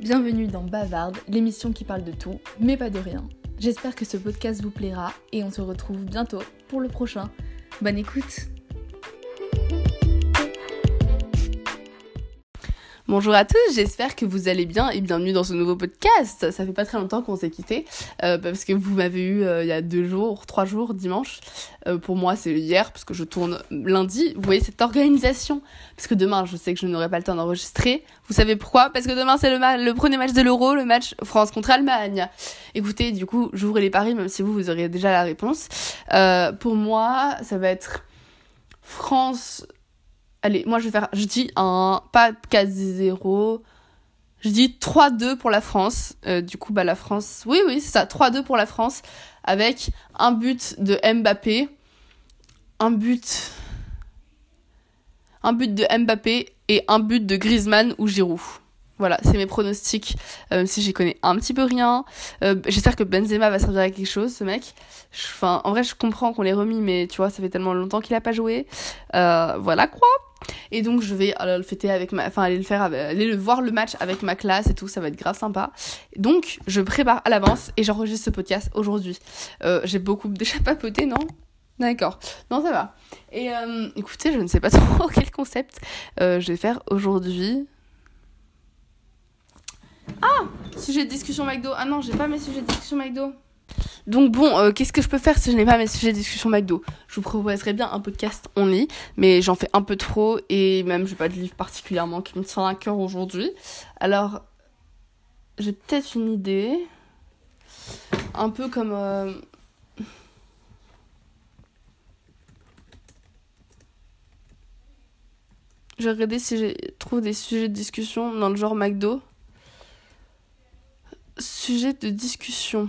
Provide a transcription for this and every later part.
Bienvenue dans Bavarde, l'émission qui parle de tout, mais pas de rien. J'espère que ce podcast vous plaira et on se retrouve bientôt pour le prochain. Bonne écoute Bonjour à tous, j'espère que vous allez bien et bienvenue dans ce nouveau podcast. Ça fait pas très longtemps qu'on s'est quitté euh, parce que vous m'avez eu euh, il y a deux jours, trois jours, dimanche. Euh, pour moi, c'est hier parce que je tourne lundi. Vous voyez cette organisation? Parce que demain, je sais que je n'aurai pas le temps d'enregistrer. Vous savez pourquoi? Parce que demain, c'est le, le premier match de l'Euro, le match France contre Allemagne. Écoutez, du coup, j'ouvre les paris, même si vous, vous auriez déjà la réponse. pour moi, ça va être France Allez, moi je vais faire, je dis un, pas 4-0, je dis 3-2 pour la France. Euh, du coup, bah la France, oui, oui, c'est ça, 3-2 pour la France, avec un but de Mbappé, un but, un but de Mbappé et un but de Griezmann ou Giroud. Voilà, c'est mes pronostics, euh, même si j'y connais un petit peu rien. Euh, j'espère que Benzema va servir à quelque chose, ce mec. Enfin, en vrai, je comprends qu'on l'ait remis, mais tu vois, ça fait tellement longtemps qu'il a pas joué. Voilà quoi. Et donc, je vais le fêter avec ma, enfin, aller le faire, aller le voir le match avec ma classe et tout, ça va être grave sympa. Donc, je prépare à l'avance et j'enregistre ce podcast aujourd'hui. J'ai beaucoup déjà papoté, non? D'accord. Non, ça va. Et écoutez, je ne sais pas trop quel concept je vais faire aujourd'hui. Ah Sujet de discussion McDo. Ah non, j'ai pas mes sujets de discussion McDo. Donc bon, euh, qu'est-ce que je peux faire si je n'ai pas mes sujets de discussion McDo? Je vous proposerais bien un podcast on lit, mais j'en fais un peu trop et même j'ai pas de livre particulièrement qui me tient à cœur aujourd'hui. Alors, j'ai peut-être une idée. Un peu comme... Euh... Je vais si j'ai trouve des sujets de discussion dans le genre McDo sujet de discussion.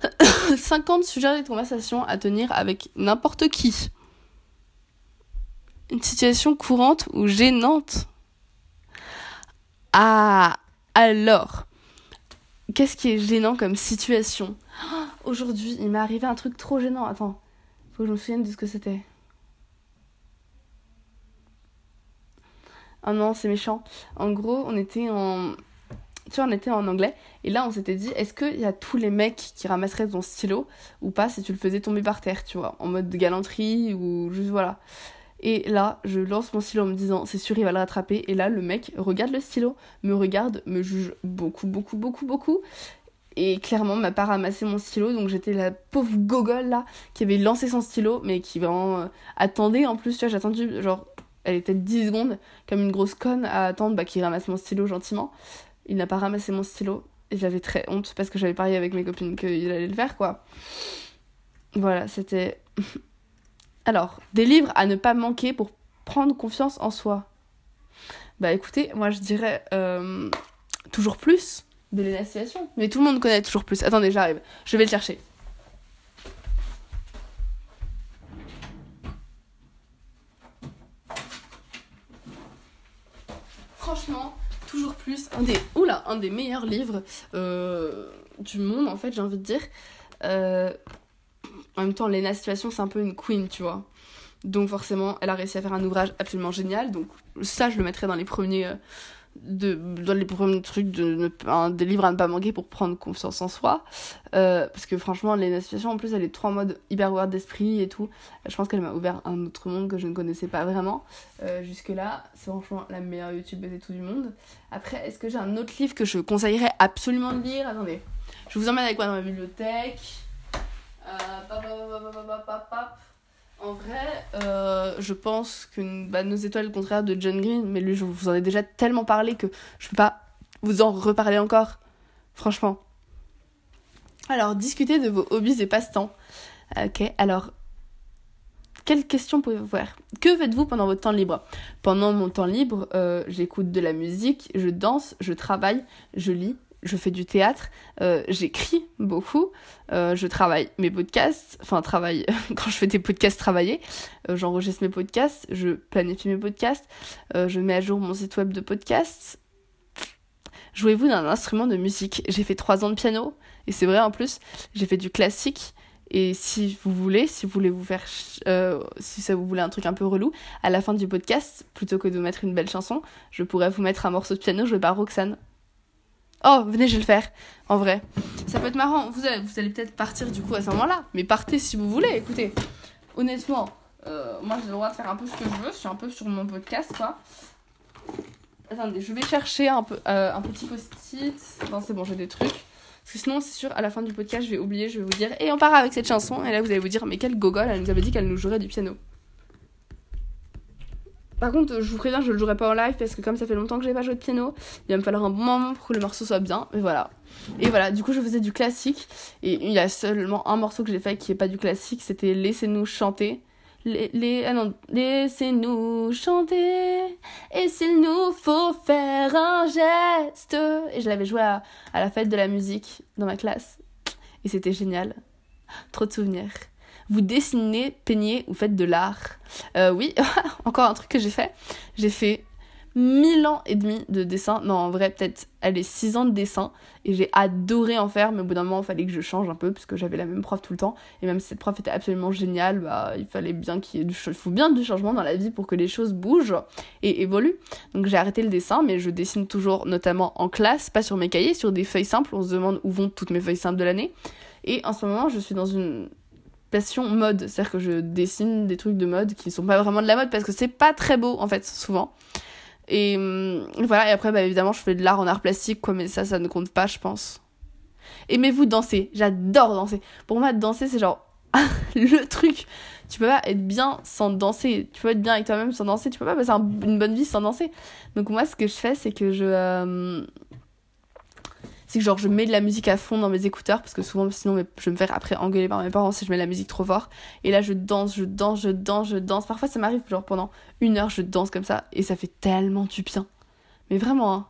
50 sujets de conversation à tenir avec n'importe qui. Une situation courante ou gênante. Ah, alors, qu'est-ce qui est gênant comme situation? Aujourd'hui, il m'est arrivé un truc trop gênant. Attends, faut que je me souvienne de ce que c'était. Ah non, c'est méchant. En gros, on était en. Tu vois, on était en anglais. Et là, on s'était dit, est-ce qu'il y a tous les mecs qui ramasseraient ton stylo ou pas si tu le faisais tomber par terre, tu vois, en mode de galanterie ou juste voilà. Et là, je lance mon stylo en me disant, c'est sûr, il va le rattraper. Et là, le mec regarde le stylo, me regarde, me juge beaucoup, beaucoup, beaucoup, beaucoup. Et clairement, m'a pas ramassé mon stylo. Donc j'étais la pauvre gogole là, qui avait lancé son stylo, mais qui vraiment euh, attendait en plus. Tu vois, j'ai genre elle était 10 secondes comme une grosse conne à attendre bah, qu'il ramasse mon stylo gentiment. Il n'a pas ramassé mon stylo et j'avais très honte parce que j'avais parié avec mes copines qu'il allait le faire quoi. Voilà, c'était. Alors, des livres à ne pas manquer pour prendre confiance en soi. Bah écoutez, moi je dirais euh, toujours plus de l'énonciation. Mais tout le monde connaît toujours plus. Attendez, j'arrive. Je vais le chercher. franchement, toujours plus, un des, oula, un des meilleurs livres euh, du monde, en fait, j'ai envie de dire. Euh, en même temps, Lena Situation, c'est un peu une queen, tu vois. Donc forcément, elle a réussi à faire un ouvrage absolument génial. Donc ça, je le mettrai dans les premiers, euh, de, dans les premiers trucs de ne, des livres à ne pas manquer pour prendre confiance en soi. Euh, parce que franchement, Lena Situation, en plus, elle est trop en mode hyper ouverte d'esprit et tout. Je pense qu'elle m'a ouvert un autre monde que je ne connaissais pas vraiment. Euh, jusque-là, c'est franchement la meilleure YouTubeuse et tout du monde. Après, est-ce que j'ai un autre livre que je conseillerais absolument de lire? Attendez, je vous emmène avec moi dans ma bibliothèque. Euh, en vrai, euh, je pense que Nos étoiles, le contraire de John Green, mais lui, je vous en ai déjà tellement parlé que je peux pas vous en reparler encore. Franchement. Alors, discutez de vos hobbies et passe-temps. Ok, alors, quelles questions pouvez-vous faire? Que faites-vous pendant votre temps libre? Pendant mon temps libre, euh, j'écoute de la musique, je danse, je travaille, je lis, je fais du théâtre, euh, j'écris beaucoup, euh, je travaille mes podcasts, enfin travaille quand je fais des podcasts travailler, euh, j'enregistre mes podcasts, je planifie mes podcasts, je mets à jour mon site web de podcasts. Jouez-vous d'un instrument de musique? J'ai fait trois ans de piano et c'est vrai en plus, j'ai fait du classique Et si vous voulez, si vous voulez vous faire, si ça vous voulez un truc un peu relou, à la fin du podcast, plutôt que de mettre une belle chanson, je pourrais vous mettre un morceau de piano joué par Roxane. Oh, venez, je vais le faire. En vrai, ça peut être marrant. Vous allez, vous allez peut-être partir du coup à ce moment-là, mais partez si vous voulez. Écoutez, honnêtement, euh, moi j'ai le droit de faire un peu ce que je veux. Je suis un peu sur mon podcast, quoi. Attendez, je vais chercher un, peu, euh, un petit post-it. Non, c'est bon, j'ai des trucs. Parce que sinon, c'est sûr, à la fin du podcast, je vais oublier, je vais vous dire, et on part avec cette chanson. Et là, vous allez vous dire, mais quelle gogole, elle nous avait dit qu'elle nous jouerait du piano. Par contre, je vous préviens, je le jouerai pas en live parce que comme ça fait longtemps que j'ai pas joué de piano, il va me falloir un bon moment pour que le morceau soit bien. Mais voilà. Et voilà, du coup, je faisais du classique. Et il y a seulement un morceau que j'ai fait qui est pas du classique, c'était Laissez-nous chanter. Les, ah non, laissez-nous chanter, et s'il nous faut faire un geste. Et je l'avais joué à la fête de la musique dans ma classe. Et c'était génial. Trop de souvenirs. Vous dessinez, peignez ou faites de l'art. Euh, oui, encore un truc que j'ai fait. J'ai fait 1000 ans et demi de dessin. Non, en vrai, peut-être, allez, 6 ans de dessin. Et j'ai adoré en faire, mais au bout d'un moment, il fallait que je change un peu, parce que j'avais la même prof tout le temps. Et même si cette prof était absolument géniale, bah, il fallait bien qu'il y ait du, il faut bien du changement dans la vie pour que les choses bougent et évoluent. Donc j'ai arrêté le dessin, mais je dessine toujours, notamment en classe, pas sur mes cahiers, sur des feuilles simples. On se demande où vont toutes mes feuilles simples de l'année. Et en ce moment, je suis dans une passion mode. C'est-à-dire que je dessine des trucs de mode qui sont pas vraiment de la mode parce que c'est pas très beau, en fait, souvent. Et hum, voilà, et après, bah, évidemment, je fais de l'art en art plastique, quoi, mais ça, ça ne compte pas, je pense. Aimez-vous danser? J'adore danser. Pour moi, danser, c'est genre le truc. Tu peux pas être bien sans danser. Tu peux être bien avec toi-même sans danser. Tu peux pas passer une bonne vie sans danser. Donc, moi, ce que je fais, c'est que je. Euh, c'est que genre je mets de la musique à fond dans mes écouteurs parce que souvent sinon je vais me faire après engueuler par mes parents si je mets la musique trop fort. Et là je danse je danse je danse je danse. Parfois ça m'arrive genre pendant une heure je danse comme ça et ça fait tellement du bien. Mais vraiment hein.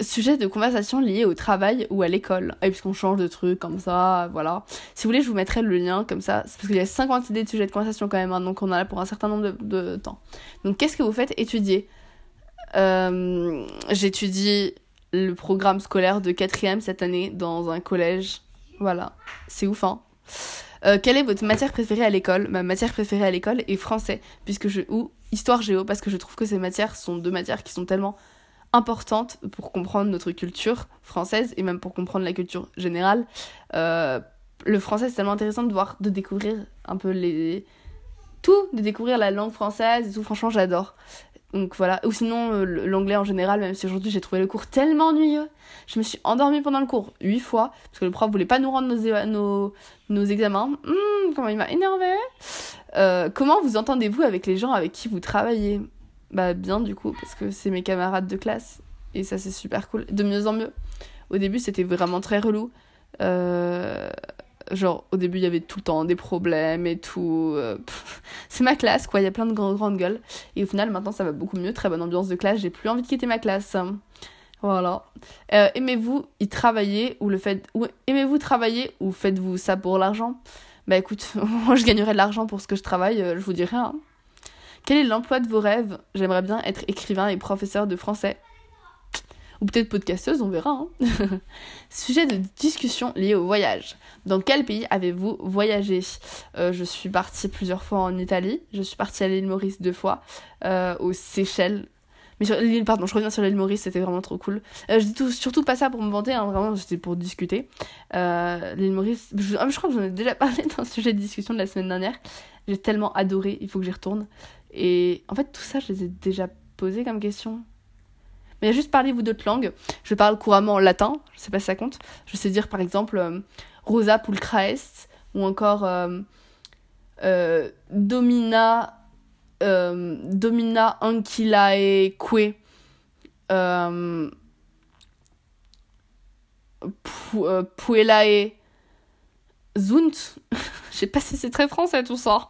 sujet de conversation lié au travail ou à l'école. Et puisqu'on change de trucs comme ça voilà. Si vous voulez je vous mettrai le lien comme ça. Parce qu'il y a 50 idées de sujets de conversation quand même hein, donc on a là pour un certain nombre de, de temps. Donc qu'est-ce que vous faites? Étudier. Euh, j'étudie le programme scolaire de quatrième cette année dans un collège. Voilà, c'est ouf, hein. Euh, quelle est votre matière préférée à l'école? Ma matière préférée à l'école est français, puisque je ou histoire géo, parce que je trouve que ces matières sont deux matières qui sont tellement importantes pour comprendre notre culture française et même pour comprendre la culture générale. Euh, le français c'est tellement intéressant de voir, de découvrir un peu les tout, de découvrir la langue française et tout. Franchement, j'adore. Donc voilà, ou sinon euh, l'anglais en général, même si aujourd'hui j'ai trouvé le cours tellement ennuyeux. Je me suis endormie pendant le cours huit fois, parce que le prof voulait pas nous rendre nos, nos, nos examens. Hum, comment il m'a énervé. Euh, comment vous entendez-vous avec les gens avec qui vous travaillez? Bah bien du coup, parce que c'est mes camarades de classe, et ça c'est super cool, de mieux en mieux. Au début c'était vraiment très relou. Euh, Genre, au début, il y avait tout le temps des problèmes et tout. Euh, c'est ma classe, quoi. Il y a plein de grandes, gueules. Et au final, maintenant, ça va beaucoup mieux. Très bonne ambiance de classe. J'ai plus envie de quitter ma classe. Voilà. Euh, aimez-vous y travailler ou le fait. Ou aimez-vous travailler ou faites-vous ça pour l'argent? Bah écoute, moi je gagnerais de l'argent pour ce que je travaille, euh, je vous dirais. Hein. Quel est l'emploi de vos rêves? J'aimerais bien être écrivain et professeur de français ou peut-être podcasteuse, on verra. Hein. Sujet de discussion lié au voyage. Dans quel pays avez-vous voyagé? Euh, Je suis partie plusieurs fois en Italie, je suis partie à l'île Maurice deux fois, euh, aux Seychelles. Mais sur l'île, pardon, je reviens sur l'île Maurice, c'était vraiment trop cool. Euh, je dis tout, surtout pas ça pour me vanter, hein, vraiment, c'était pour discuter. l'île Maurice, je, ah, je crois que j'en ai déjà parlé dans le sujet de discussion de la semaine dernière. J'ai tellement adoré, il faut que j'y retourne. Et en fait, tout ça, je les ai déjà posés comme question. Mais juste parlez-vous d'autres langues. Je parle couramment latin, je sais pas si ça compte. Je sais dire par exemple euh, Rosa pulcra est ou encore euh, euh, Domina Domina anquilae que puelae zunt. je sais pas si c'est très français tout ça.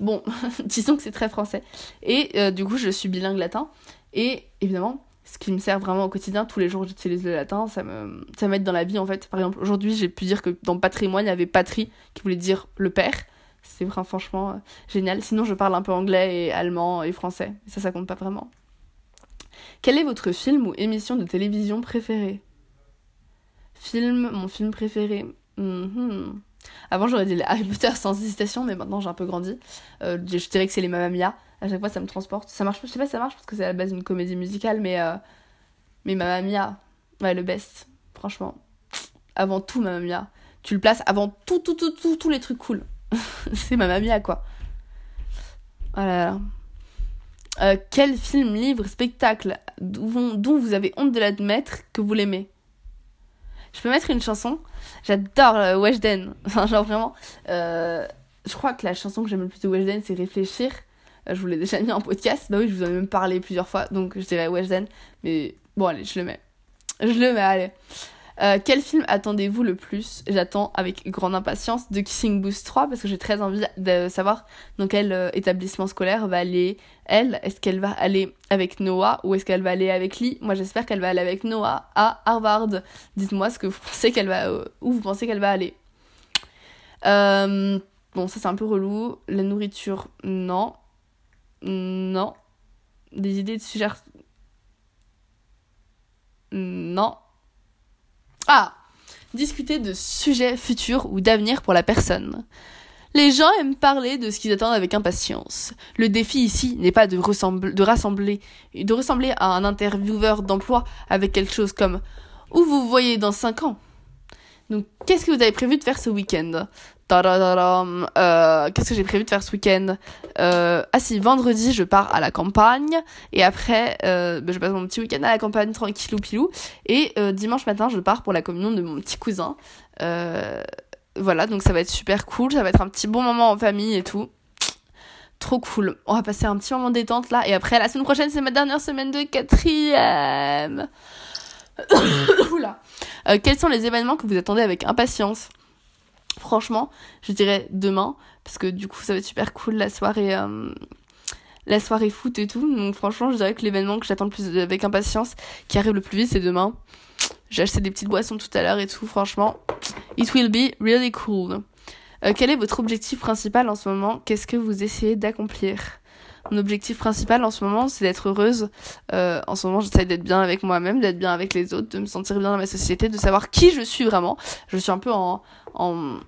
Bon, disons que c'est très français. Et du coup, je suis bilingue latin. Et évidemment, ce qui me sert vraiment au quotidien. Tous les jours, j'utilise le latin. Ça me, ça m'aide dans la vie, en fait. Par exemple, aujourd'hui, j'ai pu dire que dans patrimoine, il y avait patrie, qui voulait dire le père. C'est vraiment, franchement, euh, génial. Sinon, je parle un peu anglais et allemand et français. Ça, ça compte pas vraiment. Quel est votre film ou émission de télévision préféré Film, mon film préféré. Mhm. Avant, j'aurais dit Harry Potter sans hésitation, mais maintenant j'ai un peu grandi. Euh, je dirais que c'est les Mamma Mia. À chaque fois, ça me transporte. Ça marche, je sais pas ça marche parce que c'est à la base une comédie musicale, mais, euh, mais Mamma Mia, ouais, le best. Franchement. Avant tout, Mamma Mia. Tu le places avant tout, tout, tout, tout, tous les trucs cool. c'est Mamma Mia, quoi. Voilà. Euh, quel film, livre, spectacle dont vous avez honte de l'admettre que vous l'aimez? Je peux mettre une chanson J'adore euh, Weshden. Enfin, genre vraiment. euh, je crois que la chanson que j'aime le plus de Weshden, c'est Réfléchir. Euh, je vous l'ai déjà mis en podcast. Bah oui, je vous en ai même parlé plusieurs fois. Donc je dirais Weshden. Mais bon, allez, je le mets. Je le mets, allez. Euh, quel film attendez-vous le plus? J'attends avec grande impatience de Kissing Booth 3 parce que j'ai très envie de savoir dans quel euh, établissement scolaire va aller elle. Est-ce qu'elle va aller avec Noah ou est-ce qu'elle va aller avec Lee? Moi j'espère qu'elle va aller avec Noah à Harvard. Dites-moi ce que vous pensez qu'elle va euh, où vous pensez qu'elle va aller. Bon, ça c'est un peu relou. La nourriture, non. Non. Des idées de sujets. Non. Ah Discuter de sujets futurs ou d'avenir pour la personne. Les gens aiment parler de ce qu'ils attendent avec impatience. Le défi ici n'est pas de, rassembler, de ressembler à un intervieweur d'emploi avec quelque chose comme où vous voyez dans 5 ans? Donc, qu'est-ce que vous avez prévu de faire ce week-end? Euh, Qu'est-ce que j'ai prévu de faire ce week-end? Euh, Ah si, vendredi, je pars à la campagne. Et après, euh, bah, je passe mon petit week-end à la campagne, tranquillou pilou. Et dimanche matin, je pars pour la communion de mon petit cousin. Voilà, donc ça va être super cool. Ça va être un petit bon moment en famille et tout. Trop cool. On va passer un petit moment détente là. Et après, la semaine prochaine, c'est ma dernière semaine de quatrième. Oula. Quels sont les événements que vous attendez avec impatience? Franchement, je dirais demain, parce que du coup, ça va être super cool la soirée, euh, la soirée foot et tout. Donc, franchement, je dirais que l'événement que j'attends le plus avec impatience, qui arrive le plus vite, c'est demain. J'ai acheté des petites boissons tout à l'heure et tout. Franchement, it will be really cool. Euh, quel est votre objectif principal en ce moment? Qu'est-ce que vous essayez d'accomplir? Mon objectif principal en ce moment, c'est d'être heureuse. Euh, en ce moment, j'essaie d'être bien avec moi-même, d'être bien avec les autres, de me sentir bien dans ma société, de savoir qui je suis vraiment. Je suis un peu en, en,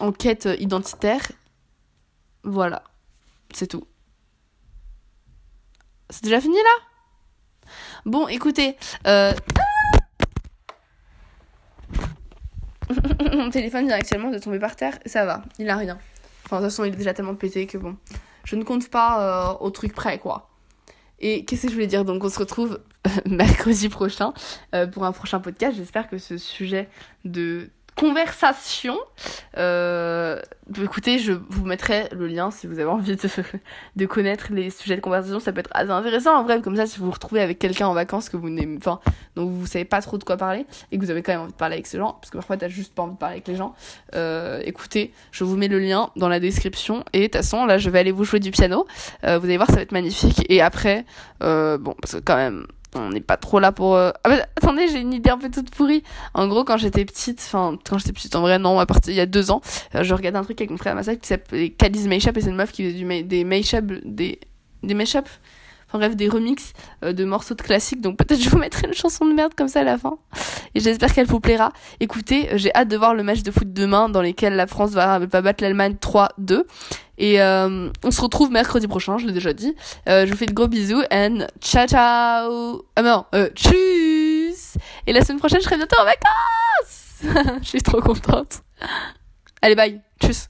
en quête identitaire. Voilà, c'est tout. C'est déjà fini là? Bon, écoutez, euh... mon téléphone vient actuellement de tomber par terre, ça va, il a rien. Enfin, de toute façon, il est déjà tellement pété que bon, je ne compte pas euh, au truc près, quoi. Et qu'est-ce que je voulais dire? Donc, on se retrouve mercredi prochain euh, pour un prochain podcast. J'espère que ce sujet de conversation. Euh, écoutez, je vous mettrai le lien si vous avez envie de, de connaître les sujets de conversation. Ça peut être assez intéressant en vrai, comme ça, si vous vous retrouvez avec quelqu'un en vacances que vous n'aimez, enfin, dont vous savez pas trop de quoi parler et que vous avez quand même envie de parler avec ces gens, parce que parfois t'as juste pas envie de parler avec les gens. Euh, écoutez, je vous mets le lien dans la description et de toute façon, là, je vais aller vous jouer du piano. Euh, vous allez voir, ça va être magnifique. Et après, euh, bon, parce que quand même, on n'est pas trop là pour. euh, Ah bah, attendez, j'ai une idée un peu toute pourrie. En gros, quand j'étais petite, enfin, quand j'étais petite, en vrai, non, à partir il y a deux ans, euh, je regardais un truc avec mon frère Massa qui s'appelait Cadiz Mashup et c'est une meuf qui faisait du ma- des mashup, des, des mashup, enfin bref, des remixes euh, de morceaux de classiques. Donc peut-être je vous mettrai une chanson de merde comme ça à la fin. Et j'espère qu'elle vous plaira. Écoutez, j'ai hâte de voir le match de foot demain dans lequel la France va, va battre l'Allemagne 3-2. Et euh, on se retrouve mercredi prochain, je l'ai déjà dit. Euh, je vous fais de gros bisous and ciao ciao. Ah non, euh, tchuss. Et la semaine prochaine, je serai bientôt en vacances. je suis trop contente. Allez, bye. Tchuss.